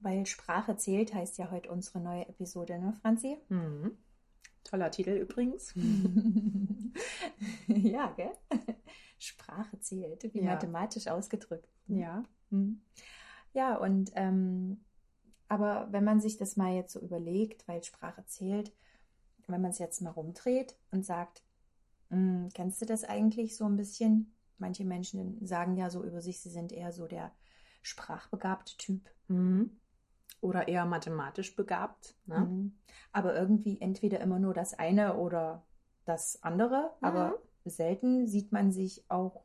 weil Sprache zählt, heißt ja heute unsere neue Episode, ne, Franzi? Mhm. Toller Titel übrigens. ja, gell? Sprache zählt, wie Ja. mathematisch ausgedrückt. Ja. Mhm. Ja, und ähm, aber wenn man sich das mal jetzt so überlegt, weil Sprache zählt, wenn man es jetzt mal rumdreht und sagt, "Mm, kennst du das eigentlich so ein bisschen? Manche Menschen sagen ja so über sich, sie sind eher so der sprachbegabte Typ. Mhm. Oder eher mathematisch begabt. Ne? Mhm. Aber irgendwie entweder immer nur das eine oder das andere. Aber selten sieht man sich auch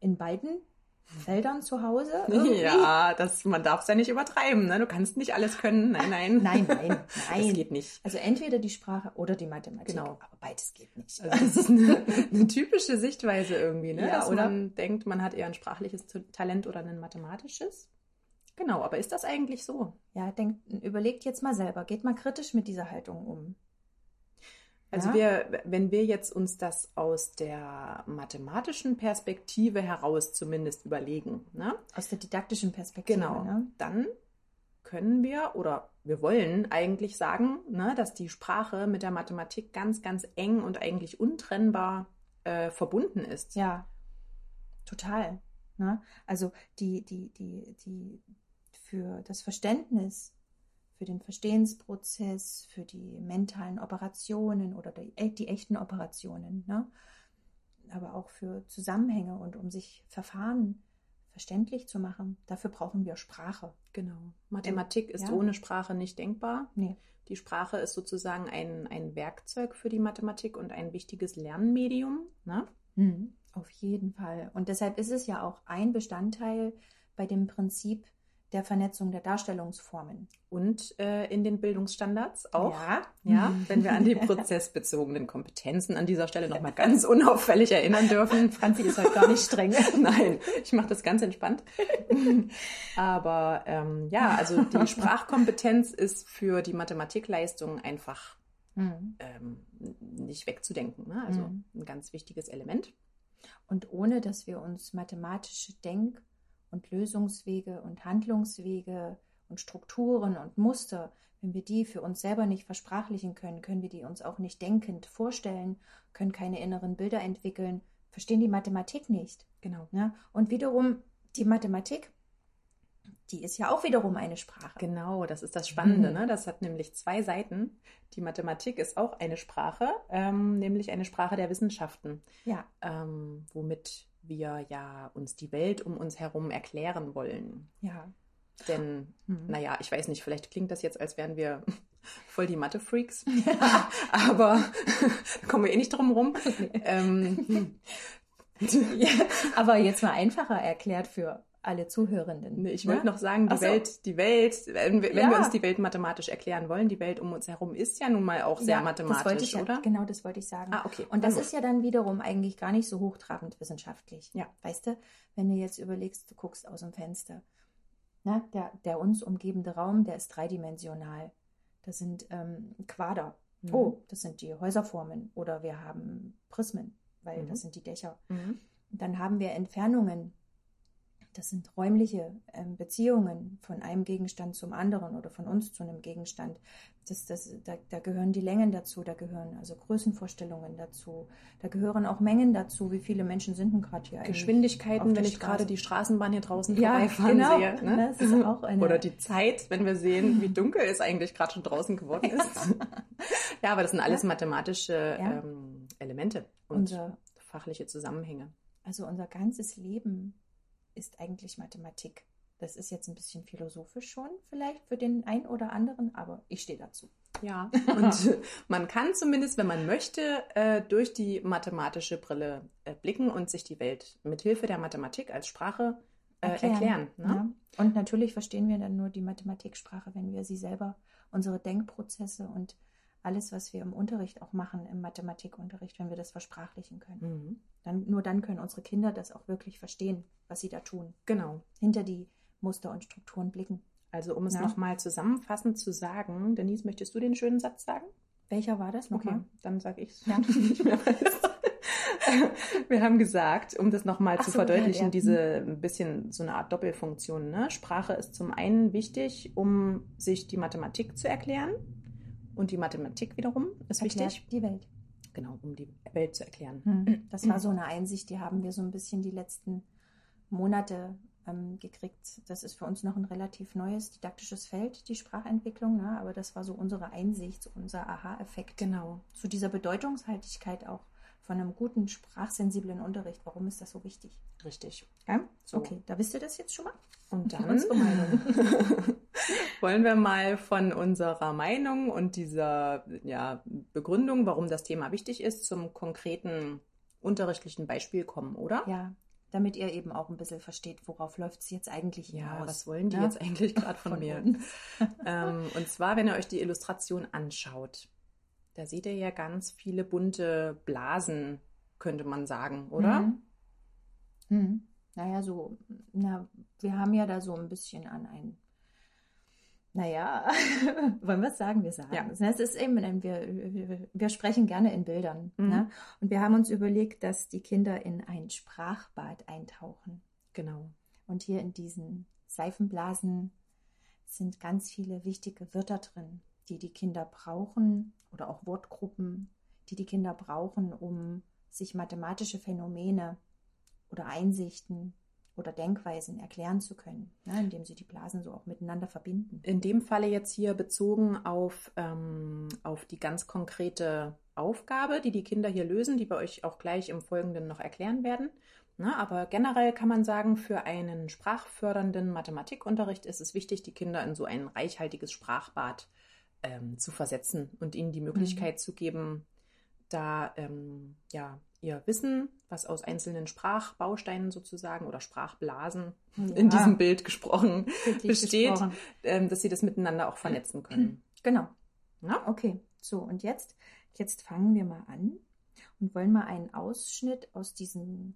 in beiden Feldern zu Hause. irgendwie. Ja, das, man darf es ja nicht übertreiben. Ne? Du kannst nicht alles können. Nein, nein. Nein, nein, Das nein. geht nicht. Also entweder die Sprache oder die Mathematik. Genau. Aber beides geht nicht. Also das ist eine, eine typische Sichtweise irgendwie, ne? Ja, dass oder? man denkt, man hat eher ein sprachliches Talent oder ein mathematisches. Genau, aber ist das eigentlich so? Ja, denkt, überlegt jetzt mal selber. Geht mal kritisch mit dieser Haltung um. Also Ja. wir, wenn wir jetzt uns das aus der mathematischen Perspektive heraus zumindest überlegen, ne? Aus der didaktischen Perspektive. Genau. Ne? dann können wir oder wir wollen eigentlich sagen, ne, dass die Sprache mit der Mathematik ganz, ganz eng und eigentlich untrennbar äh, verbunden ist. Ja, total. Ne? Also die, die, die, die für das Verständnis, für den Verstehensprozess, für die mentalen Operationen oder die, e- die echten Operationen, ne? aber auch für Zusammenhänge und um sich Verfahren verständlich zu machen, dafür brauchen wir Sprache. Genau. Mathematik ist ja. ohne Sprache nicht denkbar. Nee. Die Sprache ist sozusagen ein, ein Werkzeug für die Mathematik und ein wichtiges Lernmedium. Ne? Mhm. Auf jeden Fall. Und deshalb ist es ja auch ein Bestandteil bei dem Prinzip der Vernetzung der Darstellungsformen. Und äh, in den Bildungsstandards auch. Ja, Ja, wenn wir an die prozessbezogenen Kompetenzen an dieser Stelle nochmal ganz unauffällig erinnern dürfen. Franzi ist heute gar nicht streng. Nein, ich mache das ganz entspannt. Aber ähm, ja, also die Sprachkompetenz ist für die Mathematikleistung einfach Mhm. ähm, nicht wegzudenken. Ne? Also Mhm. ein ganz wichtiges Element. Und ohne dass wir uns mathematische Denk- und Lösungswege und Handlungswege und Strukturen und Muster, wenn wir die für uns selber nicht versprachlichen können, können wir die uns auch nicht denkend vorstellen, können keine inneren Bilder entwickeln, verstehen die Mathematik nicht. Genau. Ne? Und wiederum die Mathematik, die ist ja auch wiederum eine Sprache. Genau, das ist das Spannende. Mhm. Ne? Das hat nämlich zwei Seiten. Die Mathematik ist auch eine Sprache, ähm, nämlich eine Sprache der Wissenschaften, Ja, ähm, womit wir ja uns die Welt um uns herum erklären wollen. ja. Denn, Mhm. naja, ich weiß nicht, vielleicht klingt das jetzt, als wären wir voll die Mathe-Freaks, aber da kommen wir eh nicht drum rum. Ähm, ja. Aber jetzt mal einfacher erklärt für alle Zuhörenden. Ich ne? wollte noch sagen, die so. Welt, die Welt, wenn, wir, wenn Ja. wir uns die Welt mathematisch erklären wollen, die Welt um uns herum ist ja nun mal auch sehr Ja, mathematisch, ich ja, oder? Genau, das wollte ich sagen. Ah, okay. Und das ist ja dann wiederum eigentlich gar nicht so hochtrabend wissenschaftlich. Ja. Weißt du, wenn du jetzt überlegst, du guckst aus dem Fenster. Ne? Der, der uns umgebende Raum, der ist dreidimensional. Das sind ähm, Quader. Mhm. Oh, das sind die Häuserformen. Oder wir haben Prismen, weil Mhm. das sind die Dächer. Mhm. Dann haben wir Entfernungen. Das sind räumliche ähm, Beziehungen von einem Gegenstand zum anderen oder von uns zu einem Gegenstand. Das, das, da, da gehören die Längen dazu, da gehören also Größenvorstellungen dazu, da gehören auch Mengen dazu. Wie viele Menschen sind denn gerade hier eigentlich? Geschwindigkeiten, wenn ich Straße? gerade die Straßenbahn hier draußen Ja, vorbeifahren genau. sehe. Ne? Das ist auch eine- Oder die Zeit, wenn wir sehen, wie dunkel es eigentlich gerade schon draußen geworden ist. ja, aber das sind alles mathematische Ja. ähm, Elemente und Unser, fachliche Zusammenhänge. also unser ganzes Leben ist eigentlich Mathematik. Das ist jetzt ein bisschen philosophisch schon vielleicht für den einen oder anderen, aber ich stehe dazu. Ja, und man kann zumindest, wenn man möchte, äh, durch die mathematische Brille äh, blicken und sich die Welt mit Hilfe der Mathematik als Sprache äh, erklären. ne? Ja. Und natürlich verstehen wir dann nur die Mathematiksprache, wenn wir sie selber, unsere Denkprozesse und alles, was wir im Unterricht auch machen, im Mathematikunterricht, wenn wir das versprachlichen können. Mhm. Dann, nur dann können unsere Kinder das auch wirklich verstehen, was sie da tun. Genau. Hinter die Muster und Strukturen blicken. Also um es Ja. nochmal zusammenfassend zu sagen, Denise, möchtest du den schönen Satz sagen? Welcher war das Okay, nochmal? dann sage ich es. Ja. nicht mehr weiß. wir haben gesagt, um das nochmal zu so, verdeutlichen, ja, diese ein bisschen so eine Art Doppelfunktion. Ne? Sprache ist zum einen wichtig, um sich die Mathematik zu erklären. Und die Mathematik wiederum ist Erklärt wichtig. Die Welt. Genau, um die Welt zu erklären. Hm. Das war so eine Einsicht, die haben wir so ein bisschen die letzten Monate ähm, gekriegt. Das ist für uns noch ein relativ neues didaktisches Feld, die Sprachentwicklung, ne? aber das war so unsere Einsicht, unser Aha-Effekt. Genau. Zu dieser Bedeutungshaltigkeit auch von einem guten sprachsensiblen Unterricht. Warum ist das so wichtig? Richtig. Ja? So. Okay, da wisst ihr das jetzt schon mal. Und dann wollen wir mal von unserer Meinung und dieser ja, Begründung, warum das Thema wichtig ist, zum konkreten unterrichtlichen Beispiel kommen, oder? Ja, damit ihr eben auch ein bisschen versteht, worauf läuft es jetzt eigentlich hinaus. Ja, was wollen die ja? jetzt eigentlich gerade von, von, mir? ähm, und zwar, wenn ihr euch die Illustration anschaut, da seht ihr ja ganz viele bunte Blasen, könnte man sagen, oder? Mhm. Mhm. Naja, so, na, wir haben ja da so ein bisschen an ein naja, wollen wir es sagen? Wir sagen ja. es. Ne? Es ist eben, wir, wir sprechen gerne in Bildern. Mhm. Ne? Und wir haben uns überlegt, dass die Kinder in ein Sprachbad eintauchen. Genau. Und hier in diesen Seifenblasen sind ganz viele wichtige Wörter drin, die die Kinder brauchen oder auch Wortgruppen, die die Kinder brauchen, um sich mathematische Phänomene oder Einsichten oder Denkweisen erklären zu können, ne, indem sie die Blasen so auch miteinander verbinden. In dem Falle jetzt hier bezogen auf, ähm, auf die ganz konkrete Aufgabe, die die Kinder hier lösen, die wir euch auch gleich im Folgenden noch erklären werden. Na, aber generell kann man sagen, für einen sprachfördernden Mathematikunterricht ist es wichtig, die Kinder in so ein reichhaltiges Sprachbad ähm, zu versetzen und ihnen die Möglichkeit mhm. zu geben, da ähm, ja ihr Wissen, was aus einzelnen Sprachbausteinen sozusagen oder Sprachblasen ja. in diesem Bild gesprochen besteht, gesprochen. Ähm, dass sie das miteinander auch vernetzen können. Genau. Ja? Okay, so und jetzt, jetzt fangen wir mal an und wollen mal einen Ausschnitt aus diesem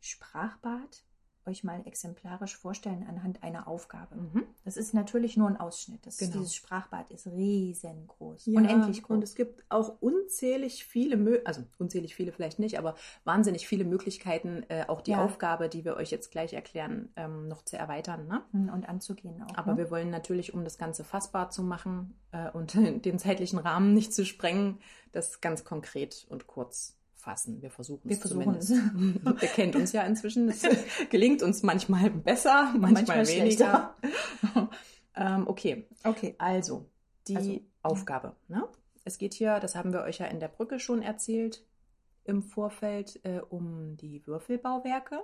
Sprachbad euch mal exemplarisch vorstellen anhand einer Aufgabe. Mhm. Das ist natürlich nur ein Ausschnitt. Das, genau. Dieses Sprachbad ist riesengroß, ja, unendlich groß. Und es gibt auch unzählig viele, also unzählig viele vielleicht nicht, aber wahnsinnig viele Möglichkeiten, äh, auch die ja. Aufgabe, die wir euch jetzt gleich erklären, ähm, noch zu erweitern. Ne? Mhm, und anzugehen auch. Aber ne? wir wollen natürlich, um das Ganze fassbar zu machen äh, und den zeitlichen Rahmen nicht zu sprengen, das ganz konkret und kurz fassen. Wir versuchen es zumindest. Ihr kennt uns ja inzwischen. Es gelingt uns manchmal besser, manchmal, manchmal weniger. ähm, okay. Okay. Also, die also, Aufgabe. Ne? Es geht hier, das haben wir euch ja in der Brücke schon erzählt, im Vorfeld äh, um die Würfelbauwerke.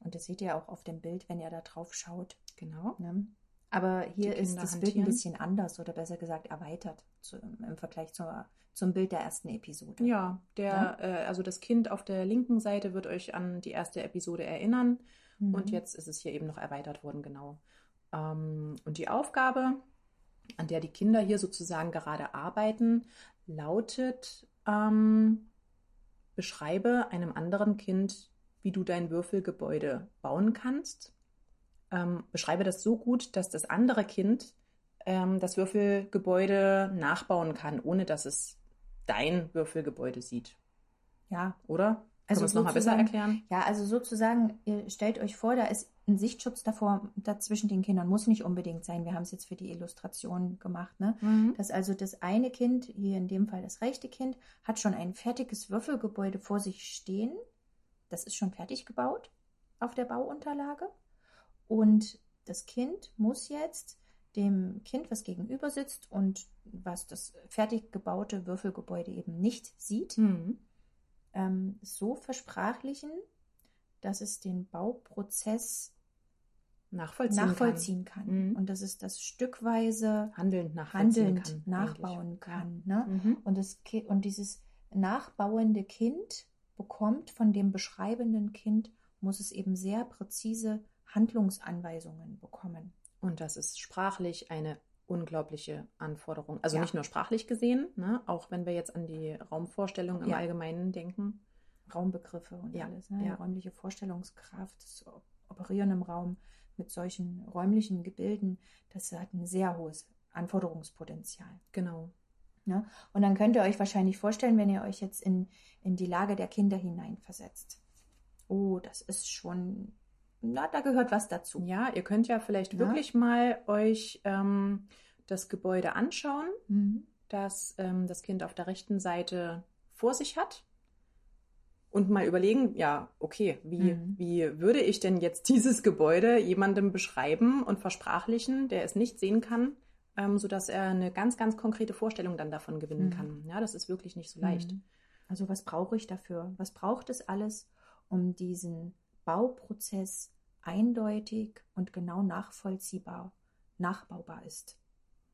Und das seht ihr auch auf dem Bild, wenn ihr da drauf schaut. Genau. Ne? Aber hier ist das Bild ein bisschen anders oder besser gesagt erweitert zu, im Vergleich zur zum Bild der ersten Episode. Ja, der, ja? Äh, also das Kind auf der linken Seite wird euch an die erste Episode erinnern. Mhm. Und jetzt ist es hier eben noch erweitert worden, genau. Ähm, und die Aufgabe, an der die Kinder hier sozusagen gerade arbeiten, lautet, ähm, beschreibe einem anderen Kind, wie du dein Würfelgebäude bauen kannst. Ähm, beschreibe das so gut, dass das andere Kind ähm, das Würfelgebäude nachbauen kann, ohne dass es dein Würfelgebäude sieht. Ja. Oder? Also Können wir es nochmal besser erklären? Ja, also sozusagen, ihr stellt euch vor, da ist ein Sichtschutz davor, dazwischen den Kindern. Muss nicht unbedingt sein. Wir haben es jetzt für die Illustration gemacht. Ne? Mhm. Dass also das eine Kind, hier in dem Fall das rechte Kind, hat schon ein fertiges Würfelgebäude vor sich stehen. Das ist schon fertig gebaut auf der Bauunterlage. Und das Kind muss jetzt dem Kind, was gegenüber sitzt und was das fertig gebaute Würfelgebäude eben nicht sieht, mhm. ähm, so versprachlichen, dass es den Bauprozess nachvollziehen, nachvollziehen kann. kann. Mhm. Und dass es das stückweise handelnd, handelnd kann, nachbauen kann. Ne? Mhm. Und, das, und dieses nachbauende Kind bekommt von dem beschreibenden Kind, muss es eben sehr präzise Handlungsanweisungen bekommen. Und das ist sprachlich eine unglaubliche Anforderung. Also ja. nicht nur sprachlich gesehen, ne? auch wenn wir jetzt an die Raumvorstellung im ja. Allgemeinen denken. Raumbegriffe und ja. alles. Ne? Ja. Räumliche Vorstellungskraft, das Operieren im Raum mit solchen räumlichen Gebilden, das hat ein sehr hohes Anforderungspotenzial. Genau. Ne? Und dann könnt ihr euch wahrscheinlich vorstellen, wenn ihr euch jetzt in, in die Lage der Kinder hineinversetzt. Oh, das ist schon, na, da gehört was dazu. Ja, ihr könnt ja vielleicht Ja. wirklich mal euch ähm, das Gebäude anschauen, Mhm. das ähm, das Kind auf der rechten Seite vor sich hat. Und mal überlegen, ja, okay, wie, Mhm. wie würde ich denn jetzt dieses Gebäude jemandem beschreiben und versprachlichen, der es nicht sehen kann, ähm, sodass er eine ganz, ganz konkrete Vorstellung dann davon gewinnen Mhm. kann. Ja, das ist wirklich nicht so leicht. Mhm. Also was brauche ich dafür? Was braucht es alles, um diesen Bauprozess eindeutig und genau nachvollziehbar, nachbaubar ist?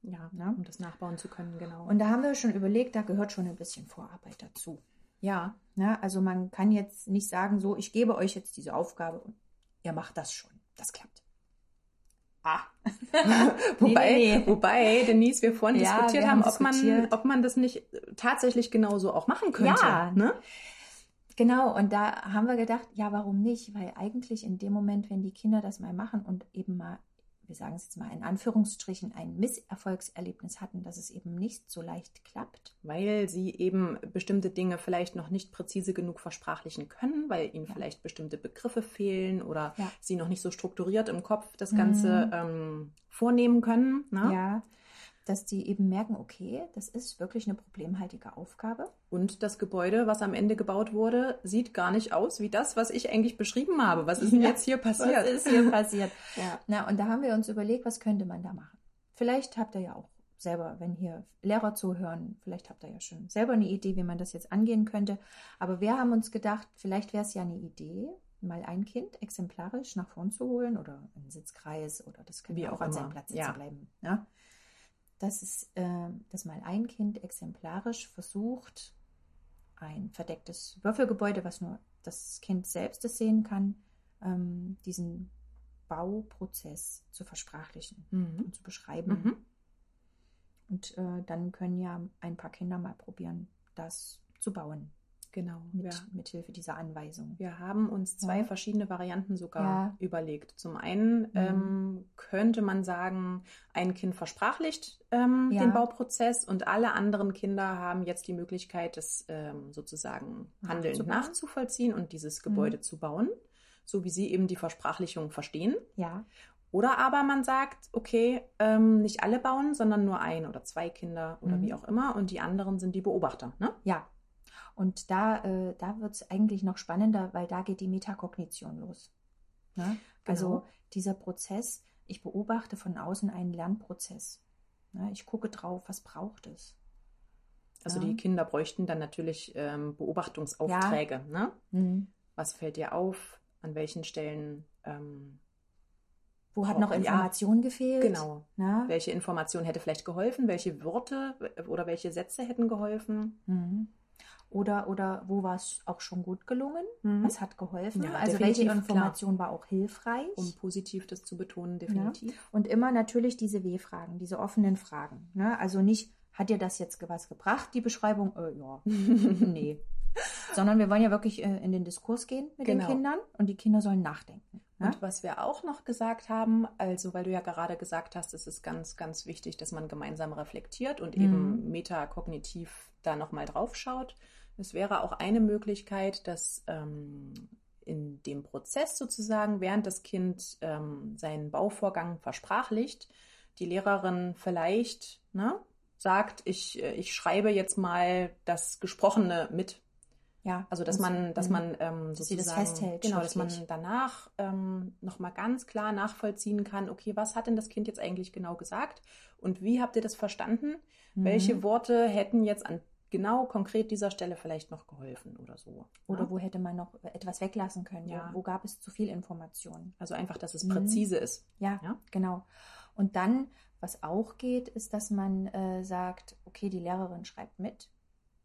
Ja, Ja. um das nachbauen zu können, genau. Und da haben wir schon überlegt, da gehört schon ein bisschen Vorarbeit dazu. ja, Ja, also man kann jetzt nicht sagen, so, ich gebe euch jetzt diese Aufgabe und ihr macht das schon. Das klappt. Ah. Nee, wobei, nee, nee. wobei, Denise, wir vorhin Ja, diskutiert wir haben, haben ob, man, diskutiert. ob man das nicht tatsächlich genauso auch machen könnte. Ja. Ne? Genau, und da haben wir gedacht, ja, warum nicht? Weil eigentlich in dem Moment, wenn die Kinder das mal machen und eben mal, wir sagen es jetzt mal in Anführungsstrichen, ein Misserfolgserlebnis hatten, dass es eben nicht so leicht klappt. Weil sie eben bestimmte Dinge vielleicht noch nicht präzise genug versprachlichen können, weil ihnen Ja. vielleicht bestimmte Begriffe fehlen oder Ja. sie noch nicht so strukturiert im Kopf das Mhm. Ganze ähm, vornehmen können. Ne? Ja, dass die eben merken, okay, das ist wirklich eine problemhaltige Aufgabe. Und das Gebäude, was am Ende gebaut wurde, sieht gar nicht aus wie das, was ich eigentlich beschrieben habe. Was ist denn Ja, jetzt hier passiert? Was ist hier passiert? Ja. Na, und da haben wir uns überlegt, was könnte man da machen? Vielleicht habt ihr ja auch selber, wenn hier Lehrer zuhören, vielleicht habt ihr ja schon selber eine Idee, wie man das jetzt angehen könnte. Aber wir haben uns gedacht, vielleicht wäre es ja eine Idee, mal ein Kind exemplarisch nach vorn zu holen oder einen Sitzkreis oder das kann Wie auch auch an seinem Platz sitzen Ja. bleiben. Ja? Dass, es, äh, dass mal ein Kind exemplarisch versucht, ein verdecktes Würfelgebäude, was nur das Kind selbst es sehen kann, ähm, diesen Bauprozess zu versprachlichen Mhm. und zu beschreiben. Mhm. Und äh, dann können ja ein paar Kinder mal probieren, das zu bauen Genau. mit, Ja. mit Hilfe dieser Anweisung. Wir haben uns zwei Ja. verschiedene Varianten sogar Ja. überlegt. Zum einen Mhm. ähm, könnte man sagen, ein Kind versprachlicht ähm, Ja. den Bauprozess und alle anderen Kinder haben jetzt die Möglichkeit, das ähm, sozusagen handelnd nachzuvollziehen und dieses Gebäude Mhm. zu bauen, so wie sie eben die Versprachlichung verstehen. Ja, Oder aber man sagt, okay, ähm, nicht alle bauen, sondern nur ein oder zwei Kinder oder Mhm. wie auch immer und die anderen sind die Beobachter. Ne? ja. Und da, äh, da wird es eigentlich noch spannender, weil da geht die Metakognition los. Ne? Also Genau. dieser Prozess, ich beobachte von außen einen Lernprozess. Ich gucke drauf, was braucht es. Also Ja. die Kinder bräuchten dann natürlich ähm, Beobachtungsaufträge. Ne? Mhm. Was fällt dir auf? An welchen Stellen? Ähm, Wo hat noch ja. Information gefehlt? genau. Ne? Welche Information hätte vielleicht geholfen? Welche Worte oder welche Sätze hätten geholfen? Mhm. Oder, oder wo war es auch schon gut gelungen? Was hat geholfen? Mhm. Ja, also welche Information war auch hilfreich? Um positiv das zu betonen, definitiv. Und immer natürlich diese W-Fragen, diese offenen Fragen. Ne? Also nicht, hat dir das jetzt was gebracht, die Beschreibung? Äh, ja, nee. Sondern wir wollen ja wirklich äh, in den Diskurs gehen mit Genau. den Kindern und die Kinder sollen nachdenken. Ne? Und was wir auch noch gesagt haben, also weil du ja gerade gesagt hast, es ist ganz, ganz wichtig, dass man gemeinsam reflektiert und Mhm. eben metakognitiv da nochmal drauf schaut. Es wäre auch eine Möglichkeit, dass ähm, in dem Prozess sozusagen, während das Kind ähm, seinen Bauvorgang versprachlicht, die Lehrerin vielleicht ne, sagt, ich, äh, ich schreibe jetzt mal das Gesprochene mit. Ja, Also dass das- man, dass mhm. man ähm, Dass sie das sozusagen, festhält, genau, dass man danach ähm, nochmal ganz klar nachvollziehen kann, okay, was hat denn das Kind jetzt eigentlich genau gesagt und wie habt ihr das verstanden? Mhm. Welche Worte hätten jetzt an genau konkret dieser Stelle vielleicht noch geholfen oder so? Oder ne? wo hätte man noch etwas weglassen können? Ja. Wo, wo gab es zu viel Information? Also einfach, dass es Mhm. präzise ist. Ja, Ja. genau. Und dann, was auch geht, ist, dass man äh, sagt, okay, die Lehrerin schreibt mit.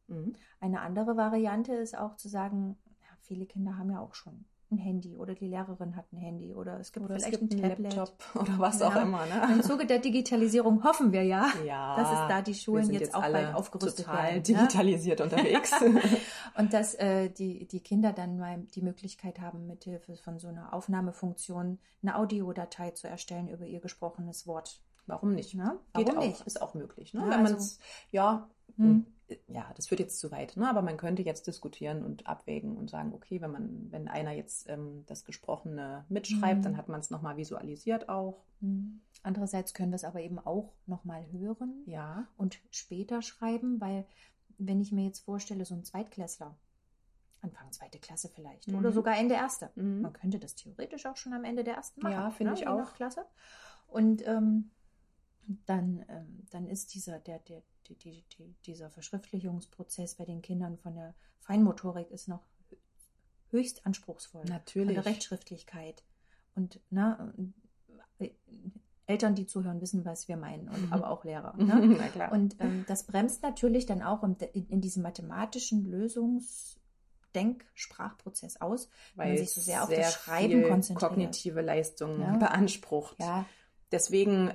Mhm. Eine andere Variante ist auch zu sagen, ja, viele Kinder haben ja auch schon ein Handy oder die Lehrerin hat ein Handy oder es gibt Oder es vielleicht gibt ein einen Tablet. Laptop oder was Ja. auch immer. Im Ne? Zuge der Digitalisierung hoffen wir ja, Ja, dass es da die Schulen sind jetzt, auch bald aufgerüstet total werden. ne? digitalisiert unterwegs. Und dass äh, die, die Kinder dann mal die Möglichkeit haben, mithilfe von so einer Aufnahmefunktion eine Audiodatei zu erstellen über ihr gesprochenes Wort. Warum nicht? Ne? Geht Warum auch, nicht? ist auch möglich. Ne? Ja, Wenn man also- es, ja, Und, äh, ja, das führt jetzt zu weit, ne? aber man könnte jetzt diskutieren und abwägen und sagen, okay, wenn man, wenn einer jetzt ähm, das Gesprochene mitschreibt, Mhm. dann hat man es nochmal visualisiert auch. Mhm. Andererseits können wir es aber eben auch nochmal hören Ja. und später schreiben, weil wenn ich mir jetzt vorstelle, so ein Zweitklässler, Anfang zweite Klasse vielleicht Mhm. oder sogar Ende erste, Mhm. man könnte das theoretisch auch schon am Ende der ersten machen. Ja, finde ne, ich auch. Klasse. Und ähm, dann, ähm, dann ist dieser, der, der, die, die, die, dieser Verschriftlichungsprozess bei den Kindern von der Feinmotorik ist noch höchst anspruchsvoll. Von Natürlich. der Rechtschriftlichkeit. Und ne, äh, Eltern, die zuhören, wissen, was wir meinen, und, Mhm. aber auch Lehrer. Ne? Na klar. Und ähm, das bremst natürlich dann auch in, in diesem mathematischen Lösungsdenk-Sprachprozess aus, wenn man sich so sehr auf das Schreiben konzentriert. kognitive Leistungen Ja. beansprucht. Ja, Deswegen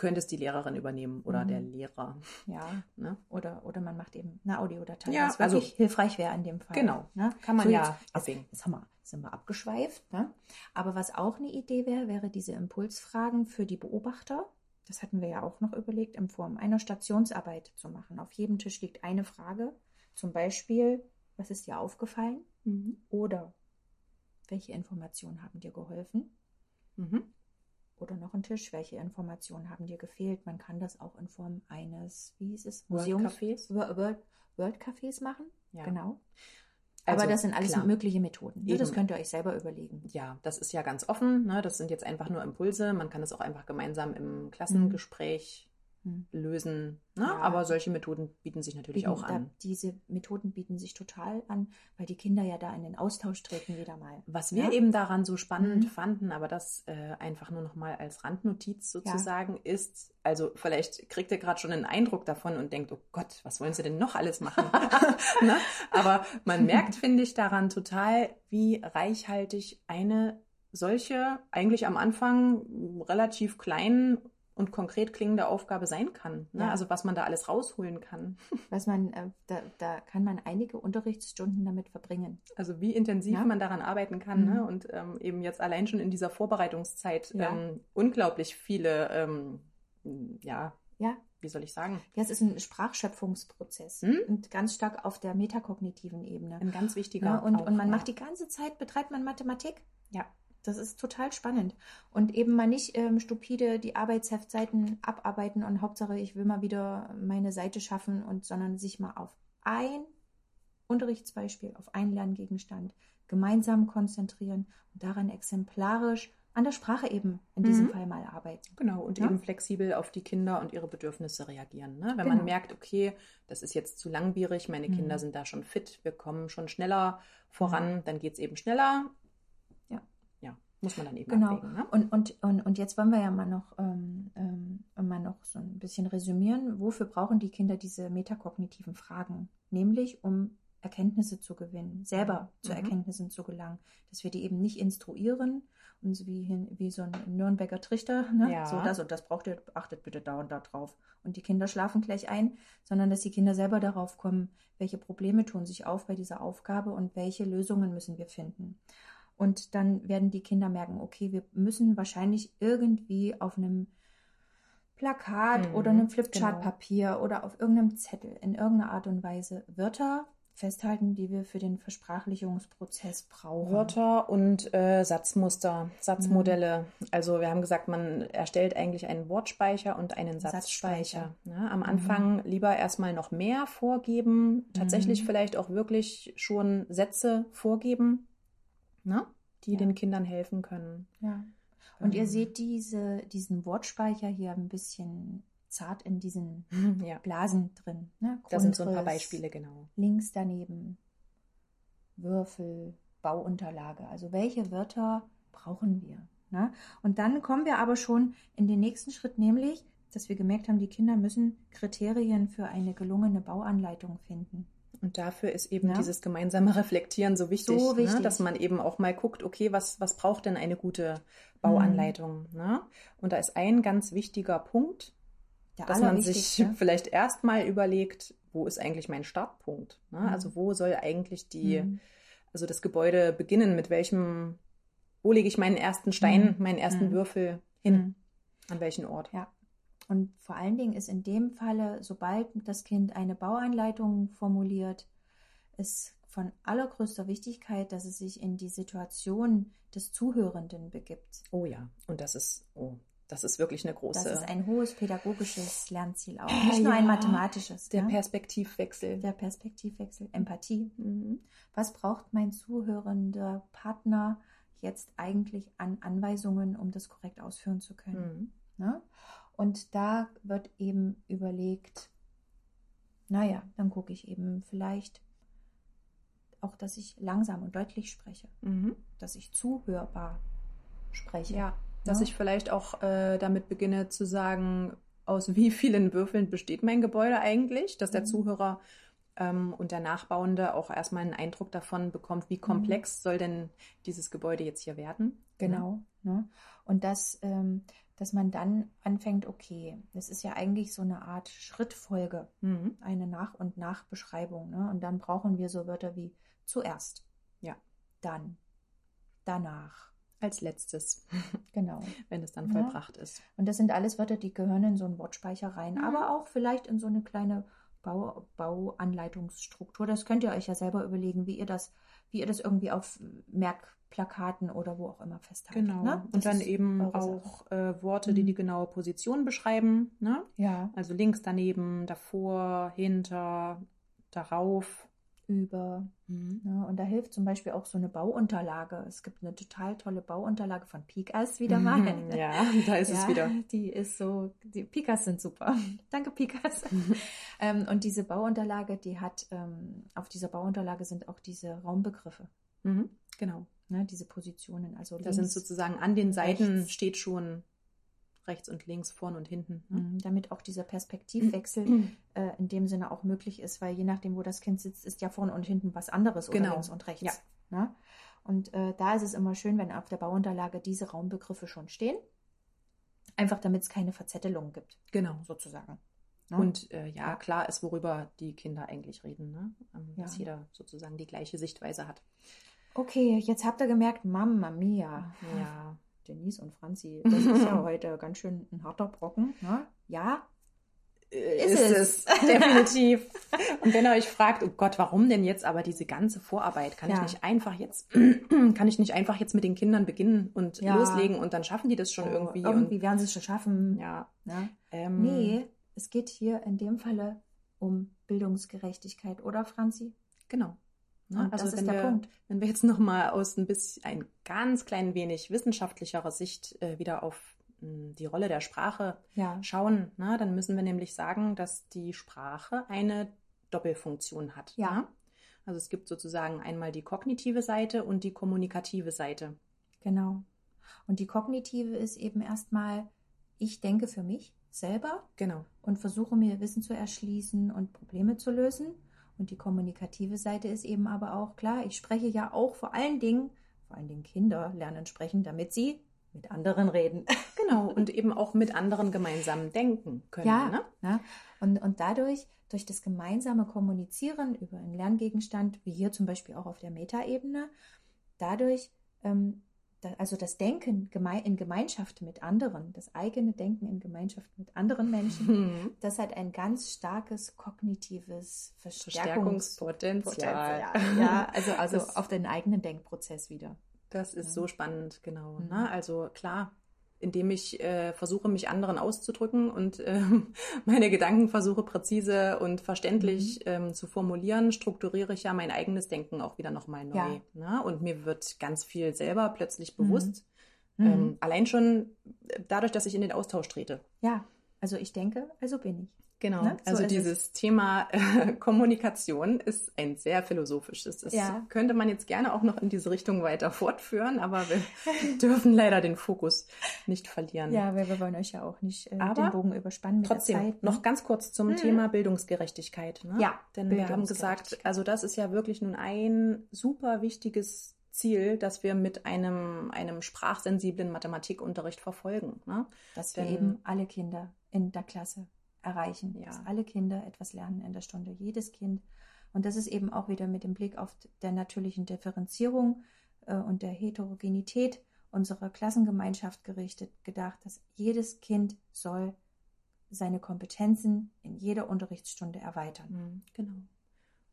könnte es die Lehrerin übernehmen oder Mhm. der Lehrer. ja. Ne? Oder, oder man macht eben eine Audiodatei, Ja, was wirklich also- hilfreich wäre in dem Fall. Genau. Ne? Kann man So, ja jetzt, jetzt, jetzt haben wir, sind wir abgeschweift. Ne? Aber was auch eine Idee wäre, wäre diese Impulsfragen für die Beobachter. Das hatten wir ja auch noch überlegt, in Form einer Stationsarbeit zu machen. Auf jedem Tisch liegt eine Frage. Zum Beispiel, was ist dir aufgefallen? Oder welche Informationen haben dir geholfen? Mhm. Oder noch ein Tisch, welche Informationen haben dir gefehlt? Man kann das auch in Form eines, wie hieß es, Museums? World, World, World Cafés machen. Ja. Genau. Also, Aber das sind alles klar. mögliche Methoden. Ne? Das könnt ihr euch selber überlegen. Ja, das ist ja ganz offen. Ne? Das sind jetzt einfach nur Impulse. Man kann es auch einfach gemeinsam im Klassengespräch. Lösen. Ne? Ja. Aber solche Methoden bieten sich natürlich Bieten, auch da, an. diese Methoden bieten sich total an, weil die Kinder ja da in den Austausch treten wieder mal. Was wir Ja? eben daran so spannend Mhm. fanden, aber das äh, einfach nur noch mal als Randnotiz sozusagen ist, also vielleicht kriegt ihr gerade schon einen Eindruck davon und denkt, oh Gott, was wollen sie denn noch alles machen? ne? Aber man merkt, finde ich, daran total, wie reichhaltig eine solche, eigentlich am Anfang relativ kleinen und konkret klingende Aufgabe sein kann. Ne? Ja. Also was man da alles rausholen kann. Was man, äh, da, da kann man einige Unterrichtsstunden damit verbringen. Also wie intensiv Ja. man daran arbeiten kann. Mhm. Ne? Und ähm, eben jetzt allein schon in dieser Vorbereitungszeit Ja. ähm, unglaublich viele, ähm, ja, Ja. wie soll ich sagen, Ja, es ist ein Sprachschöpfungsprozess Hm? und ganz stark auf der metakognitiven Ebene. ein ganz wichtiger. Ne? Und, auch, und man ja. macht die ganze Zeit, betreibt man Mathematik. Ja. Das ist total spannend. Und eben mal nicht ähm, stupide die Arbeitsheftseiten abarbeiten und Hauptsache, ich will mal wieder meine Seite schaffen und sondern sich mal auf ein Unterrichtsbeispiel, auf einen Lerngegenstand gemeinsam konzentrieren und daran exemplarisch an der Sprache eben in diesem Mhm. Fall mal arbeiten. Genau, und Ja. eben flexibel auf die Kinder und ihre Bedürfnisse reagieren. Ne? Wenn Genau. man merkt, okay, das ist jetzt zu langwierig, meine Mhm. Kinder sind da schon fit, wir kommen schon schneller voran, dann geht es eben schneller. Muss man dann eben Genau. abwägen. Ne? Und, und, und, und jetzt wollen wir ja mal noch, ähm, ähm, mal noch so ein bisschen resümieren. Wofür brauchen die Kinder diese metakognitiven Fragen? Nämlich, um Erkenntnisse zu gewinnen, selber zu Mhm. Erkenntnissen zu gelangen. Dass wir die eben nicht instruieren und so wie, hin, wie so ein Nürnberger Trichter, ne? Ja. so das und das braucht ihr, achtet bitte da und da drauf. Und die Kinder schlafen gleich ein, sondern dass die Kinder selber darauf kommen, welche Probleme tun sich auf bei dieser Aufgabe und welche Lösungen müssen wir finden. Und dann werden die Kinder merken, okay, wir müssen wahrscheinlich irgendwie auf einem Plakat Mhm, oder einem genau. Flipchartpapier oder auf irgendeinem Zettel in irgendeiner Art und Weise Wörter festhalten, die wir für den Versprachlichungsprozess brauchen. Wörter und äh, Satzmuster, Satzmodelle. Mhm. Also wir haben gesagt, man erstellt eigentlich einen Wortspeicher und einen Satzspeicher. Ja, am Anfang lieber erstmal noch mehr vorgeben, tatsächlich Mhm. vielleicht auch wirklich schon Sätze vorgeben, ne, die Ja. den Kindern helfen können. Ja. Und ihr Ähm, seht diese, diesen Wortspeicher hier ein bisschen zart in diesen ja, Blasen drin. Ne? da sind so ein paar Beispiele, genau. Links daneben Würfel, Bauunterlage. Also welche Wörter brauchen wir? Ne? Und dann kommen wir aber schon in den nächsten Schritt, nämlich, dass wir gemerkt haben, die Kinder müssen Kriterien für eine gelungene Bauanleitung finden. Und dafür ist eben Ja. dieses gemeinsame Reflektieren so wichtig, So wichtig. Ne? dass man eben auch mal guckt, okay, was, was braucht denn eine gute Bauanleitung? Mhm. Ne? Und da ist ein ganz wichtiger Punkt, Der dass man sich vielleicht erstmal überlegt, wo ist eigentlich mein Startpunkt? Ne? Mhm. Also wo soll eigentlich die, Mhm. also das Gebäude beginnen? Mit welchem, wo lege ich meinen ersten Stein, Mhm. meinen ersten Mhm. Würfel hin? Mhm. An welchen Ort? Ja. Und vor allen Dingen ist in dem Falle, sobald das Kind eine Bauanleitung formuliert, ist von allergrößter Wichtigkeit, dass es sich in die Situation des Zuhörenden begibt. Oh ja, und das ist, oh, das ist wirklich eine große. Das ist ein hohes pädagogisches Lernziel auch. Nicht nur ein mathematisches. Der ja? Perspektivwechsel. Der Perspektivwechsel, Empathie. Mhm. Was braucht mein zuhörender Partner jetzt eigentlich an Anweisungen, um das korrekt ausführen zu können? Mhm. Ne? Und da wird eben überlegt, naja, dann gucke ich eben vielleicht auch, dass ich langsam und deutlich spreche, mhm. dass ich zuhörbar spreche. Ja, dass ja. ich vielleicht auch äh, damit beginne zu sagen, aus wie vielen Würfeln besteht mein Gebäude eigentlich, dass der mhm. Zuhörer ähm, und der Nachbauende auch erstmal einen Eindruck davon bekommt, wie mhm. komplex mhm. soll denn dieses Gebäude jetzt hier werden. Genau. Ja. Ne? Und dass, ähm, dass man dann anfängt, okay, das ist ja eigentlich so eine Art Schrittfolge, mhm. eine Nach- und Nachbeschreibung. Ne? Und dann brauchen wir so Wörter wie zuerst. Ja. Dann. Danach. Als letztes. Genau. Wenn es dann ja. vollbracht ist. Und das sind alles Wörter, die gehören in so einen Wortspeicher rein, mhm. aber auch vielleicht in so eine kleine Bau, Bauanleitungsstruktur. Das könnt ihr euch ja selber überlegen, wie ihr das, wie ihr das irgendwie auf Merkplakaten oder wo auch immer festhaltet. Genau. Ne? Und dann eben auch äh, Worte, die mhm. die genaue Position beschreiben. Ne? Ja. Also links daneben, davor, hinter, darauf über. Mhm. Ja, und da hilft zum Beispiel auch so eine Bauunterlage. Es gibt eine total tolle Bauunterlage von Pikas wieder mal. Mhm, ja, da ist ja, es wieder. Die ist so, die Pikas sind super. Danke, Pikas. Mhm. ähm, und diese Bauunterlage, die hat, ähm, auf dieser Bauunterlage sind auch diese Raumbegriffe. Mhm, genau. Ne, diese Positionen. Also da sind sozusagen an den Seiten rechts. steht schon rechts und links, vorn und hinten. Ne? Mhm, damit auch dieser Perspektivwechsel mhm. äh, in dem Sinne auch möglich ist, weil je nachdem, wo das Kind sitzt, ist ja vorn und hinten was anderes genau. oder links und rechts. Ja. Ne? Und äh, da ist es immer schön, wenn auf der Bauunterlage diese Raumbegriffe schon stehen. Einfach damit es keine Verzettelung gibt. Genau. Sozusagen. Ne? Und äh, ja, klar ist, worüber die Kinder eigentlich reden, ne? Ähm, dass ja. jeder sozusagen die gleiche Sichtweise hat. Okay, jetzt habt ihr gemerkt, Mama Mia. Ja. Denise und Franzi, das ist ja heute ganz schön ein harter Brocken. Ne? Ja, äh, ist, ist es. es. Definitiv. Und wenn ihr euch fragt, oh Gott, warum denn jetzt aber diese ganze Vorarbeit? Kann ja. ich nicht einfach jetzt, kann ich nicht einfach jetzt mit den Kindern beginnen und ja. loslegen und dann schaffen die das schon oh, irgendwie? Irgendwie und, werden sie es schon schaffen. Ja. Ne? Ähm, nee, es geht hier in dem Falle um Bildungsgerechtigkeit, oder Franzi? Genau. Ne? Also das ist der wir, Punkt. Wenn wir jetzt nochmal aus ein bisschen, ein ganz klein wenig wissenschaftlicherer Sicht äh, wieder auf mh, hm, die Rolle der Sprache ja. schauen, ne? dann müssen wir nämlich sagen, dass die Sprache eine Doppelfunktion hat. Ja. Ne? Also es gibt sozusagen einmal die kognitive Seite und die kommunikative Seite. Genau. Und die kognitive ist eben erstmal, ich denke für mich selber. Genau. Und versuche mir Wissen zu erschließen und Probleme zu lösen. Und die kommunikative Seite ist eben aber auch klar, ich spreche ja auch vor allen Dingen, vor allen Dingen Kinder lernen sprechen, damit sie mit anderen reden. Genau, und eben auch mit anderen gemeinsam denken können. Ja, ne? ja. Und, und dadurch, durch das gemeinsame Kommunizieren über einen Lerngegenstand, wie hier zum Beispiel auch auf der Metaebene, dadurch ähm, also das Denken in Gemeinschaft mit anderen, das eigene Denken in Gemeinschaft mit anderen Menschen, mhm. das hat ein ganz starkes kognitives Verstärkungspotenzial. Ja, also, also auf den eigenen Denkprozess wieder. Das ist ja. so spannend, genau. Mhm. Ne? Also klar, indem ich äh, versuche, mich anderen auszudrücken und äh, meine Gedanken versuche präzise und verständlich mhm. ähm, zu formulieren, strukturiere ich ja mein eigenes Denken auch wieder nochmal neu. Ja. Ne? Und mir wird ganz viel selber plötzlich bewusst. Mhm. Ähm, mhm. allein schon dadurch, dass ich in den Austausch trete. Ja, also ich denke, also bin ich. Genau, ne? so also dieses es. Thema äh, Kommunikation ist ein sehr philosophisches. Das ja. könnte man jetzt gerne auch noch in diese Richtung weiter fortführen, aber wir dürfen leider den Fokus nicht verlieren. Ja, wir, wir wollen euch ja auch nicht äh, den Bogen überspannen mit trotzdem, der Zeit. Ne? Noch ganz kurz zum hm. Thema Bildungsgerechtigkeit. Ne? Ja, denn wir haben gesagt, also das ist ja wirklich nun ein super wichtiges Ziel, das wir mit einem, einem sprachsensiblen Mathematikunterricht verfolgen. Ne? Dass wir Denn, eben alle Kinder in der Klasse erreichen, ja. dass alle Kinder etwas lernen in der Stunde, jedes Kind. Und das ist eben auch wieder mit dem Blick auf der natürlichen Differenzierung äh, und der Heterogenität unserer Klassengemeinschaft gerichtet, gedacht, dass jedes Kind soll seine Kompetenzen in jeder Unterrichtsstunde erweitern. Mhm, genau.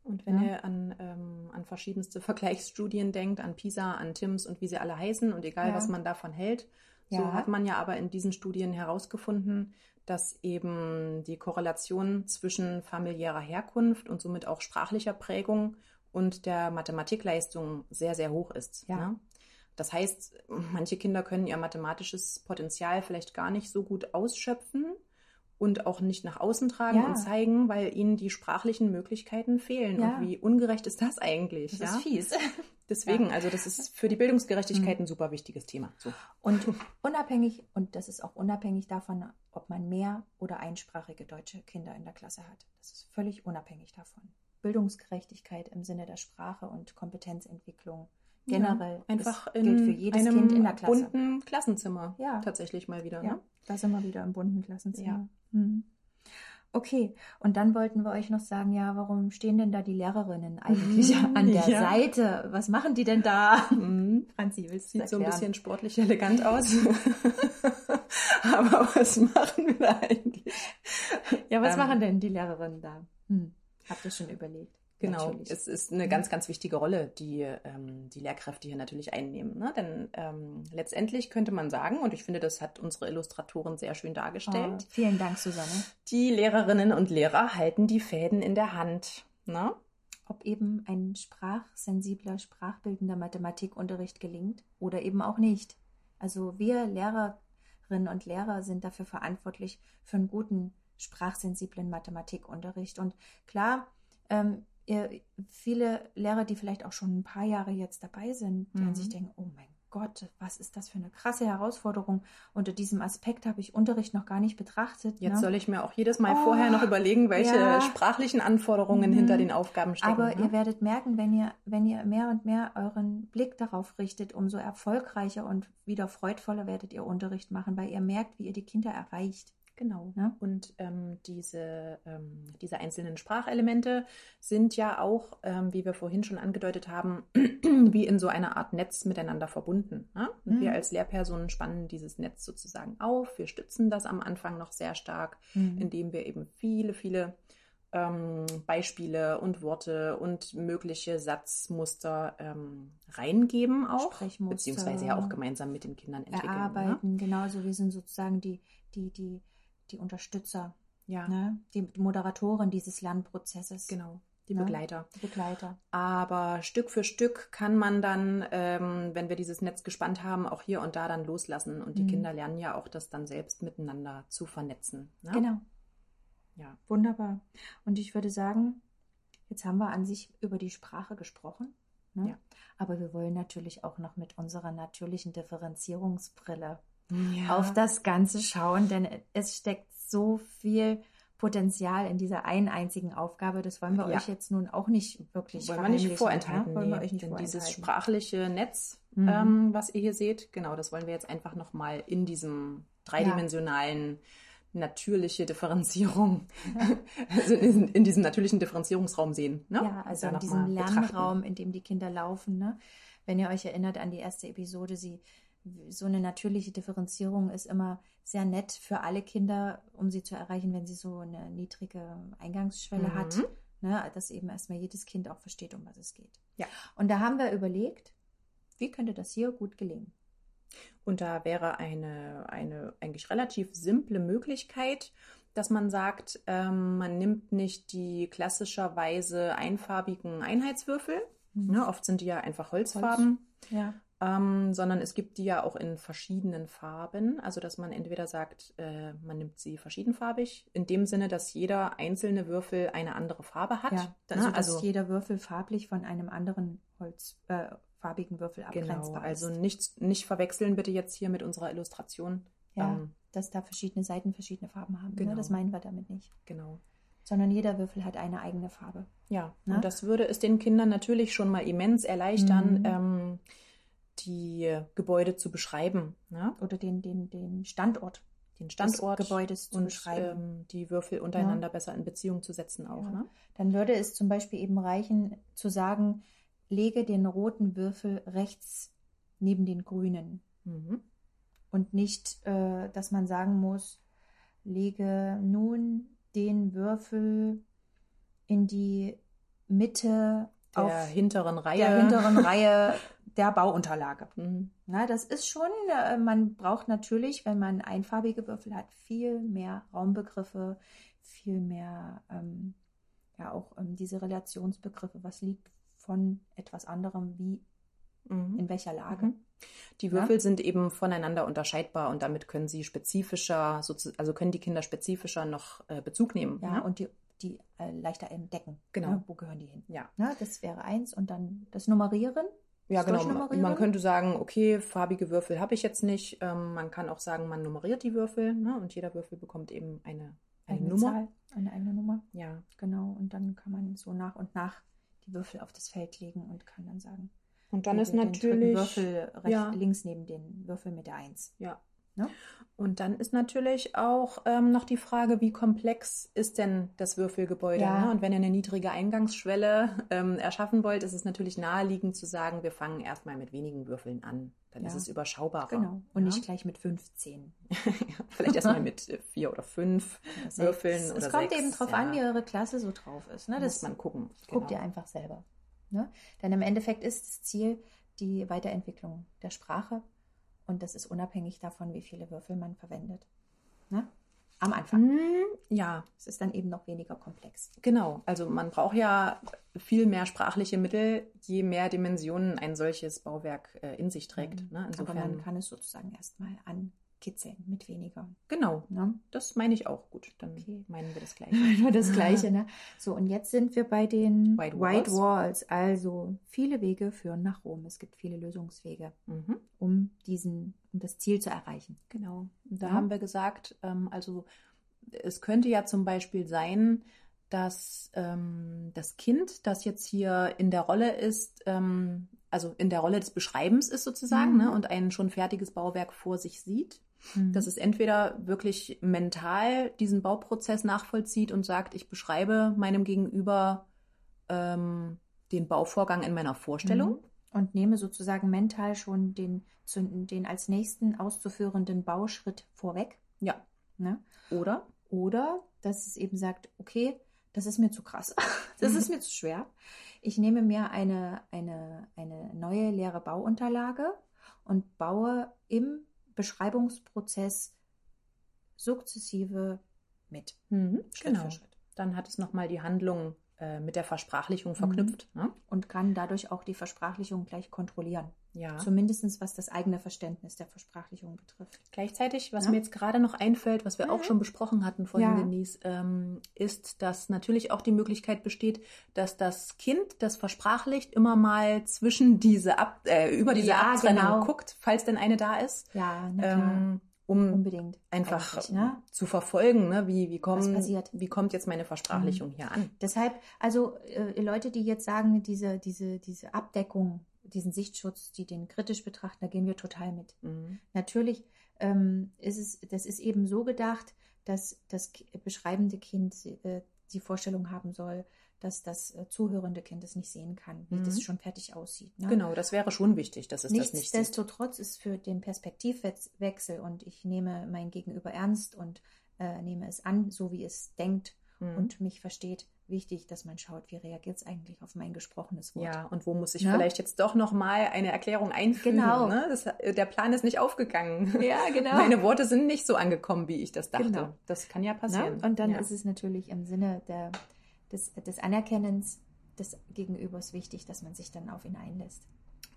Und wenn ja. ihr an, ähm, an verschiedenste Vergleichsstudien denkt, an PISA, an TIMS und wie sie alle heißen und egal, ja. was man davon hält, so ja. hat man ja aber in diesen Studien herausgefunden, dass eben die Korrelation zwischen familiärer Herkunft und somit auch sprachlicher Prägung und der Mathematikleistung sehr, sehr hoch ist. Ja. Ne? Das heißt, manche Kinder können ihr mathematisches Potenzial vielleicht gar nicht so gut ausschöpfen und auch nicht nach außen tragen ja. und zeigen, weil ihnen die sprachlichen Möglichkeiten fehlen. Ja. Und wie ungerecht ist das eigentlich? Das ja? ist fies. Deswegen, ja. also das ist für die Bildungsgerechtigkeit mhm. ein super wichtiges Thema. So. Und unabhängig, und das ist auch unabhängig davon, ob man mehr oder einsprachige deutsche Kinder in der Klasse hat. Das ist völlig unabhängig davon. Bildungsgerechtigkeit im Sinne der Sprache und Kompetenzentwicklung generell ja, einfach ist, gilt für jedes Kind in der Klasse. bunten Klassenzimmer. Ja. Tatsächlich mal wieder. Ja, ne? da sind wir wieder im bunten Klassenzimmer. Ja. Mhm. Okay, und dann wollten wir euch noch sagen, ja, warum stehen denn da die Lehrerinnen eigentlich an der ja. Seite? Was machen die denn da? Mhm. Franzi, willst du Sieht so ein bisschen sportlich elegant aus. Aber was machen wir da eigentlich? Ja, was ähm, machen denn die Lehrerinnen da? Hm. Habt ihr schon überlegt? Genau, natürlich. es ist eine ganz, ganz wichtige Rolle, die ähm, die Lehrkräfte hier natürlich einnehmen. Ne? Denn ähm, letztendlich könnte man sagen, und ich finde, das hat unsere Illustratorin sehr schön dargestellt. Oh, vielen Dank, Susanne. Die Lehrerinnen und Lehrer halten die Fäden in der Hand. Ne? Ob eben ein sprachsensibler, sprachbildender Mathematikunterricht gelingt oder eben auch nicht. Also wir Lehrerinnen und Lehrer sind dafür verantwortlich für einen guten sprachsensiblen Mathematikunterricht. Und klar, ähm, viele Lehrer, die vielleicht auch schon ein paar Jahre jetzt dabei sind, die mhm. sich denken, oh mein Gott, was ist das für eine krasse Herausforderung. Unter diesem Aspekt habe ich Unterricht noch gar nicht betrachtet. Jetzt ne? soll ich mir auch jedes Mal oh, vorher noch überlegen, welche ja. sprachlichen Anforderungen mhm. hinter den Aufgaben stecken. Aber ne? ihr werdet merken, wenn ihr, wenn ihr mehr und mehr euren Blick darauf richtet, umso erfolgreicher und wieder freudvoller werdet ihr Unterricht machen, weil ihr merkt, wie ihr die Kinder erreicht. Genau. Ja? Und ähm, diese, ähm, diese einzelnen Sprachelemente sind ja auch, ähm, wie wir vorhin schon angedeutet haben, wie in so einer Art Netz miteinander verbunden. Ne? Und mhm. wir als Lehrpersonen spannen dieses Netz sozusagen auf. Wir stützen das am Anfang noch sehr stark, mhm. indem wir eben viele, viele ähm, Beispiele und Worte und mögliche Satzmuster ähm, reingeben auch, beziehungsweise ja auch gemeinsam mit den Kindern entwickeln. Ne? Erarbeiten, ne? genauso. Wir sind sozusagen die, die, die die Unterstützer, ja. ne? die Moderatoren dieses Lernprozesses. Genau. Die ne? Begleiter. Die Begleiter. Aber Stück für Stück kann man dann, ähm, wenn wir dieses Netz gespannt haben, auch hier und da dann loslassen. Und die mhm. Kinder lernen ja auch, das dann selbst miteinander zu vernetzen. Ne? Genau. Ja. Wunderbar. Und ich würde sagen, jetzt haben wir an sich über die Sprache gesprochen. Ne? Ja. Aber wir wollen natürlich auch noch mit unserer natürlichen Differenzierungsbrille ja. auf das Ganze schauen, denn es steckt so viel Potenzial in dieser einen einzigen Aufgabe. Das wollen wir ja. euch jetzt nun auch nicht wirklich wollen wir nicht vorenthalten. Ja? Wollen wir euch nicht denn vorenthalten. dieses sprachliche Netz, mhm. ähm, was ihr hier seht, genau, das wollen wir jetzt einfach nochmal in diesem dreidimensionalen ja. natürliche Differenzierung, also in, in, diesem natürlichen Differenzierungsraum sehen. Ne? Ja, also in diesem Lernraum, in dem die Kinder laufen. Ne? Wenn ihr euch erinnert an die erste Episode, sie so eine natürliche Differenzierung ist immer sehr nett für alle Kinder, um sie zu erreichen, wenn sie so eine niedrige Eingangsschwelle mhm. hat. Ne, dass eben erstmal jedes Kind auch versteht, um was es geht. Ja. Und da haben wir überlegt, wie könnte das hier gut gelingen? Und da wäre eine, eine eigentlich relativ simple Möglichkeit, dass man sagt, ähm, man nimmt nicht die klassischerweise einfarbigen Einheitswürfel. Mhm. Ne, oft sind die ja einfach Holzfarben. Holz. Ja ähm, sondern es gibt die ja auch in verschiedenen Farben. Also dass man entweder sagt, äh, man nimmt sie verschiedenfarbig, in dem Sinne, dass jeder einzelne Würfel eine andere Farbe hat. Ja, also, ne? also dass jeder Würfel farblich von einem anderen Holz, äh, farbigen Würfel abgrenzbar genau, also nicht, nicht verwechseln bitte jetzt hier mit unserer Illustration. Ja, ähm, dass da verschiedene Seiten verschiedene Farben haben. Ne? Genau. Ne? Das meinen wir damit nicht. Genau sondern jeder Würfel hat eine eigene Farbe. Ja, ne? und das würde es den Kindern natürlich schon mal immens erleichtern, mhm. ähm, die Gebäude zu beschreiben. Ne? Oder den, den, den Standort. Den Standort des Gebäudes zu und, beschreiben. Ähm, die Würfel untereinander ja. besser in Beziehung zu setzen auch. Ja. Ne? Dann würde es zum Beispiel eben reichen, zu sagen, lege den roten Würfel rechts neben den grünen. Mhm. Und nicht, äh, dass man sagen muss, lege nun den Würfel in die Mitte Der auf hinteren Reihe. der hinteren Reihe der Bauunterlage. Mhm. Na, das ist schon, äh, man braucht natürlich, wenn man einfarbige Würfel hat, viel mehr Raumbegriffe, viel mehr, ähm, ja auch ähm, diese Relationsbegriffe, was liegt von etwas anderem, wie Mhm. in welcher Lage. Mhm. Die Würfel sind eben voneinander unterscheidbar und damit können sie spezifischer, also können die Kinder spezifischer noch äh, Bezug nehmen. Ja, ne? und die, die äh, leichter entdecken. Genau. Ne, wo gehören die hin? ja. Na, das wäre eins und dann das Nummerieren. Ja, genau. Man könnte sagen, okay, farbige Würfel habe ich jetzt nicht. Ähm, man kann auch sagen, man nummeriert die Würfel ne? und jeder Würfel bekommt eben eine, eine Eigene Nummer. Zahl, eine eigene Nummer. Ja, Genau. Und dann kann man so nach und nach die Würfel auf das Feld legen und kann dann sagen, und dann ist den natürlich. Würfel rechts, ja. links neben den Würfel mit der Eins. Ja. Ne? Und dann ist natürlich auch ähm, noch die Frage, wie komplex ist denn das Würfelgebäude? Ja. Ne? Und wenn ihr eine niedrige Eingangsschwelle ähm, erschaffen wollt, ist es natürlich naheliegend zu sagen, wir fangen erstmal mit wenigen Würfeln an. Dann Ja. ist es überschaubarer. Genau. Und ja? nicht gleich mit 15. Ja, Vielleicht erstmal mit äh, vier oder fünf oder. Würfeln Es oder kommt sechs, eben drauf an, wie eure Klasse so drauf ist. Ne? Da Das muss man gucken. guckt genau. ihr einfach selber. Ne? Denn im Endeffekt ist das Ziel die Weiterentwicklung der Sprache und das ist unabhängig davon, wie viele Würfel man verwendet. Ne? Am Anfang. Hm, Ja, Es ist dann eben noch weniger komplex. Genau, also man braucht ja viel mehr sprachliche Mittel, je mehr Dimensionen ein solches Bauwerk äh, in sich trägt. Ne? Aber Insofern, man kann es sozusagen erstmal ankitzeln mit weniger. genau, Ne? das meine ich auch gut. Dann Okay. meinen wir das gleiche. Nur das Gleiche, ne? So, und jetzt sind wir bei den White White Walls. Walls. Also viele Wege führen nach Rom. Es gibt viele Lösungswege, Mhm, um diesen, um das Ziel zu erreichen. genau. Und da Ja. haben wir gesagt, ähm, also es könnte ja zum Beispiel sein, dass ähm, das Kind, das jetzt hier in der Rolle ist, ähm, also in der Rolle des Beschreibens ist sozusagen, Mhm. ne, und ein schon fertiges Bauwerk vor sich sieht, dass es entweder wirklich mental diesen Bauprozess nachvollzieht und sagt, ich beschreibe meinem Gegenüber ähm, den Bauvorgang in meiner Vorstellung. Mhm. Und nehme sozusagen mental schon den, den als nächsten auszuführenden Bauschritt vorweg. Ja. Ne? Oder? Oder dass es eben sagt, okay, das ist mir zu krass, das Mhm. ist mir zu schwer. Ich nehme mir eine, eine, eine neue leere Bauunterlage und baue im Beschreibungsprozess sukzessive mit. Mhm, Schritt genau. für Schritt. Dann hat es nochmal die Handlung äh, mit der Versprachlichung Mhm. verknüpft. Ne? Und kann dadurch auch die Versprachlichung gleich kontrollieren. Ja. Zumindest was das eigene Verständnis der Versprachlichung betrifft. Gleichzeitig, was Ja. mir jetzt gerade noch einfällt, was wir auch Mhm. schon besprochen hatten vorhin, Ja. Denise, ähm, ist, dass natürlich auch die Möglichkeit besteht, dass das Kind das versprachlicht immer mal zwischen diese Ab äh, über diese Ja, Abtrennung genau. guckt, falls denn eine da ist, Ja, na klar. ähm, um Unbedingt. einfach ne? zu verfolgen, ne? wie, wie, kommen, wie kommt jetzt meine Versprachlichung hier an. Deshalb, also äh, Leute, die jetzt sagen, diese, diese, diese Abdeckung, diesen Sichtschutz, die den kritisch betrachten, da gehen wir total mit. Mhm. Natürlich ähm, ist es, das ist eben so gedacht, dass das beschreibende Kind äh, die Vorstellung haben soll, dass das äh, zuhörende Kind es nicht sehen kann, wie Mhm. das schon fertig aussieht. Ne? Genau, das wäre schon wichtig, dass es das nicht sieht. Nichtsdestotrotz ist für den Perspektivwechsel und ich nehme mein Gegenüber ernst und äh, nehme es an, so wie es denkt Mhm. und mich versteht, wichtig, dass man schaut, wie reagiert es eigentlich auf mein gesprochenes Wort. Ja, und wo muss ich Ne? vielleicht jetzt doch noch mal eine Erklärung einfügen? Genau. Ne? Das, der Plan ist nicht aufgegangen. Ja, genau. Meine Worte sind nicht so angekommen, wie ich das dachte. Genau. Das kann ja Ne? passieren. Und dann ja. ist es natürlich im Sinne der, des, des Anerkennens des Gegenübers wichtig, dass man sich dann auf ihn einlässt.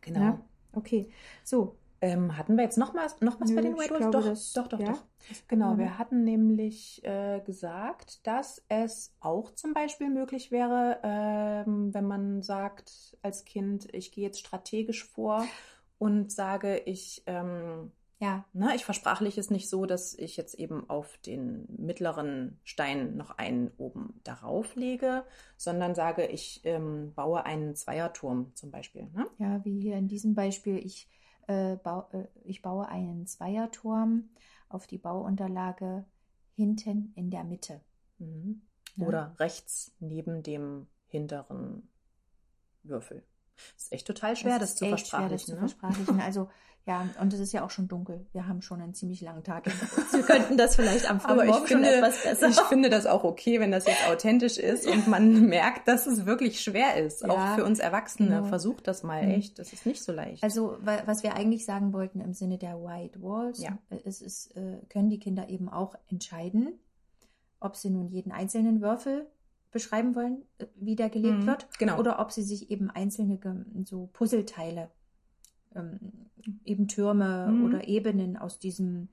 genau. Ne? Okay, so. Ähm, hatten wir jetzt noch, mal, noch was Nö, bei den White glaube, Doch, das- doch, doch, ja. doch. Genau, wir hatten nämlich äh, gesagt, dass es auch zum Beispiel möglich wäre, ähm, wenn man sagt als Kind, ich gehe jetzt strategisch vor und sage, ich ähm, Ja, Na, ich versprachliche es nicht so, dass ich jetzt eben auf den mittleren Stein noch einen oben darauf lege, sondern sage, ich ähm, baue einen Zweierturm zum Beispiel. Ne? ja, wie hier in diesem Beispiel, ich, äh, äh, ich baue einen Zweierturm auf die Bauunterlage hinten in der Mitte. Mhm. Ja. Oder rechts neben dem hinteren Würfel. Das ist echt total schwer, das, ist zu echt schwer, das versprachlichen. zu ne? versprachlichen. Also ja, und es ist ja auch schon dunkel. Wir haben schon einen ziemlich langen Tag. Wir könnten das vielleicht am frühen Morgen schon finde, etwas besser. ich finde das auch okay, wenn das jetzt authentisch ist und man merkt, dass es wirklich schwer ist. Ja, auch für uns Erwachsene. genau. Versucht das mal Mhm. echt. Das ist nicht so leicht. Also, wa- was wir eigentlich sagen wollten im Sinne der White Walls, Ja. äh, es ist, äh, können die Kinder eben auch entscheiden, ob sie nun jeden einzelnen Würfel beschreiben wollen, äh, wie der gelegt Mhm, wird, genau. oder ob sie sich eben einzelne so Puzzleteile, ähm, eben Türme Mhm. oder Ebenen aus diesem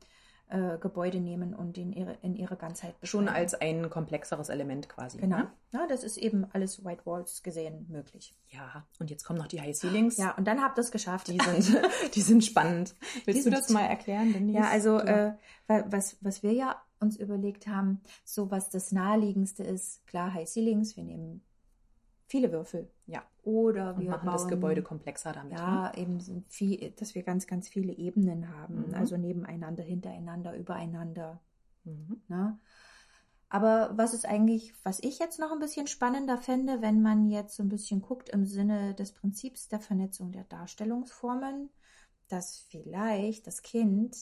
äh, Gebäude nehmen und in ihre, in ihre Ganzheit beschreiben. Schon als ein komplexeres Element quasi. Genau. Ne? Ja, das ist eben alles White Walls gesehen möglich. Ja, und jetzt kommen noch die High Ceilings. Ja, und dann habt ihr es geschafft. Die sind, die sind spannend. Willst Die du das sind- mal erklären, Denise? Ja, also äh, wa- was, was wir ja uns überlegt haben, so was das naheliegendste ist, klar High Ceilings, wir nehmen viele Würfel. Ja. Oder und wir machen bauen, das Gebäude komplexer damit. ne? Ja, eben sind viel, dass wir ganz, ganz viele Ebenen haben. Mhm. Also nebeneinander, hintereinander, übereinander. Mhm. Ne? Aber was ist eigentlich, was ich jetzt noch ein bisschen spannender fände, wenn man jetzt so ein bisschen guckt im Sinne des Prinzips der Vernetzung der Darstellungsformen, dass vielleicht das Kind,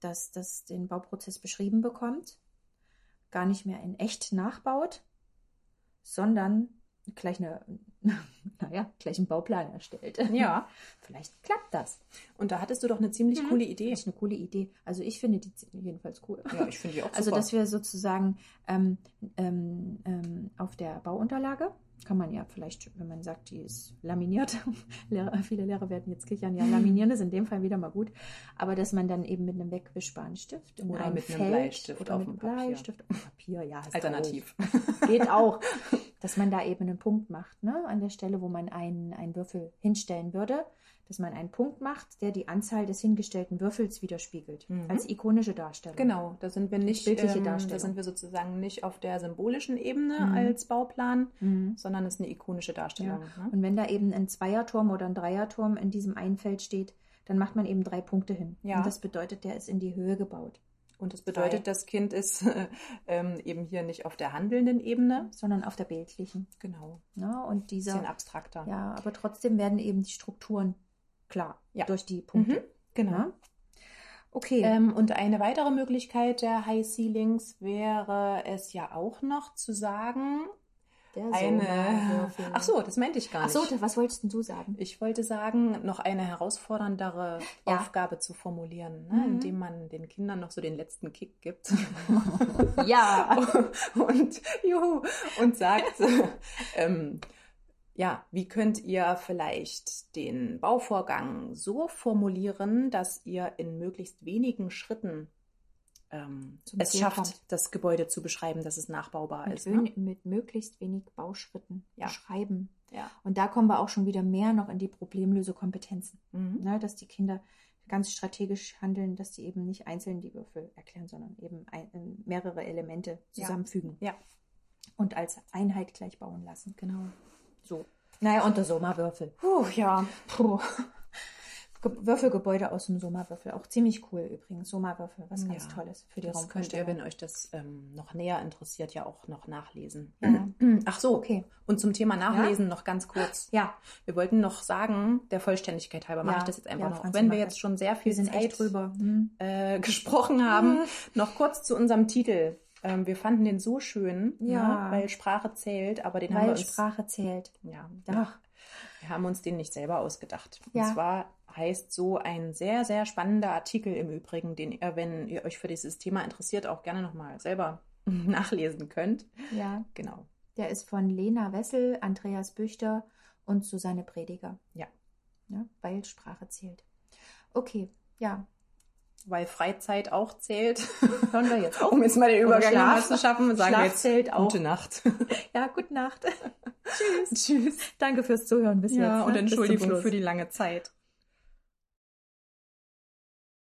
das, das den Bauprozess beschrieben bekommt, gar nicht mehr in echt nachbaut, sondern gleich eine, naja, gleich einen Bauplan erstellt. Ja. Vielleicht klappt das. Und da hattest du doch eine ziemlich Mhm. coole Idee. Das ist eine coole Idee. Also ich finde die jedenfalls cool. Ja, ich finde die auch Also, super. dass wir sozusagen ähm, ähm, ähm, auf der Bauunterlage, kann man ja vielleicht, wenn man sagt, die ist laminiert, Lehrer, viele Lehrer werden jetzt kichern, ja, laminieren ist in dem Fall wieder mal gut, aber dass man dann eben mit einem wegwischbaren Stift Oder einem mit einem Feld Bleistift oder auf mit dem einem Papier. Bleistift auf dem Papier, ja, Alternativ. Geht auch, dass man da eben einen Punkt macht, ne, an der Stelle, wo man einen, einen Würfel hinstellen würde, dass man einen Punkt macht, der die Anzahl des hingestellten Würfels widerspiegelt, Mhm. als ikonische Darstellung. Genau, da sind wir nicht, Bildliche ähm, da Darstellung. sind wir sozusagen nicht auf der symbolischen Ebene Mhm. als Bauplan, Mhm. sondern es ist eine ikonische Darstellung. Ne? Und wenn da eben ein Zweierturm oder ein Dreierturm in diesem einen Feld steht, dann macht man eben drei Punkte hin. Ja. Und das bedeutet, der ist in die Höhe gebaut, Und das bedeutet, das Kind ist ähm, eben hier nicht auf der handelnden Ebene. sondern auf der bildlichen. Genau. Ne? Und dieser, Bisschen abstrakter. ja, aber trotzdem werden eben die Strukturen klar Ja. durch die Punkte. Mhm, genau. Ne? Okay. Ähm, und eine weitere Möglichkeit der High Ceilings wäre es ja auch noch zu sagen, der eine. Ach so, das meinte ich gar Ach nicht. so, da- was wolltest du sagen? Ich wollte sagen, noch eine herausforderndere Ja. Aufgabe zu formulieren, ne? Mhm. indem man den Kindern noch so den letzten Kick gibt Ja. und, juhu, und sagt, ähm, ja, wie könnt ihr vielleicht den Bauvorgang so formulieren, dass ihr in möglichst wenigen Schritten ähm, es Ziel schafft, kommt. das Gebäude zu beschreiben, dass es nachbaubar Mit, ist. Ne? mit möglichst wenig Bauschritten Ja. beschreiben. Ja. Und da kommen wir auch schon wieder mehr noch in die Problemlösekompetenzen. Mhm. ne, dass die Kinder ganz strategisch handeln, dass sie eben nicht einzeln die Würfel erklären, sondern eben ein, äh, mehrere Elemente Ja. zusammenfügen Ja. und als Einheit gleich bauen lassen. Genau. So. Naja, und der Sommerwürfel. Puh, ja. Puh. Ge Würfelgebäude aus dem Sommerwürfel. Auch ziemlich cool übrigens. Sommerwürfel, was ganz Ja, Tolles für die Das könnt ihr, wenn euch das ähm, noch näher interessiert, ja auch noch nachlesen. Ja. Ach so, Okay. Und zum Thema Nachlesen noch ganz kurz. Ja, Wir wollten noch sagen, der Vollständigkeit halber mache Ja, ich das jetzt einfach ja, noch, auch wenn wir jetzt schon sehr viel sind echt drüber. Hm. äh, gesprochen haben. noch kurz zu unserem Titel. Ähm, wir fanden den so schön, Ja. ne, weil Sprache zählt, aber den haben wir Weil uns Sprache zählt. ja, Doch. Wir haben uns den nicht selber ausgedacht. Ja. Und zwar heißt so ein sehr, sehr spannender Artikel im Übrigen, den ihr, wenn ihr euch für dieses Thema interessiert, auch gerne nochmal selber nachlesen könnt. Ja. Genau. Der ist von Lena Wessel, Andreas Büchter und Susanne Prediger. Ja. ja. Weil Sprache zählt. Okay, ja. Weil Freizeit auch zählt. Hören wir jetzt auf. Um jetzt mal den Übergang Schlaf. zu schaffen, sagen Schlaf wir jetzt zählt auch. gute Nacht. Ja, gute Nacht. Tschüss. Danke fürs Zuhören bis Ja, jetzt. und ne? Entschuldigung für die lange Zeit.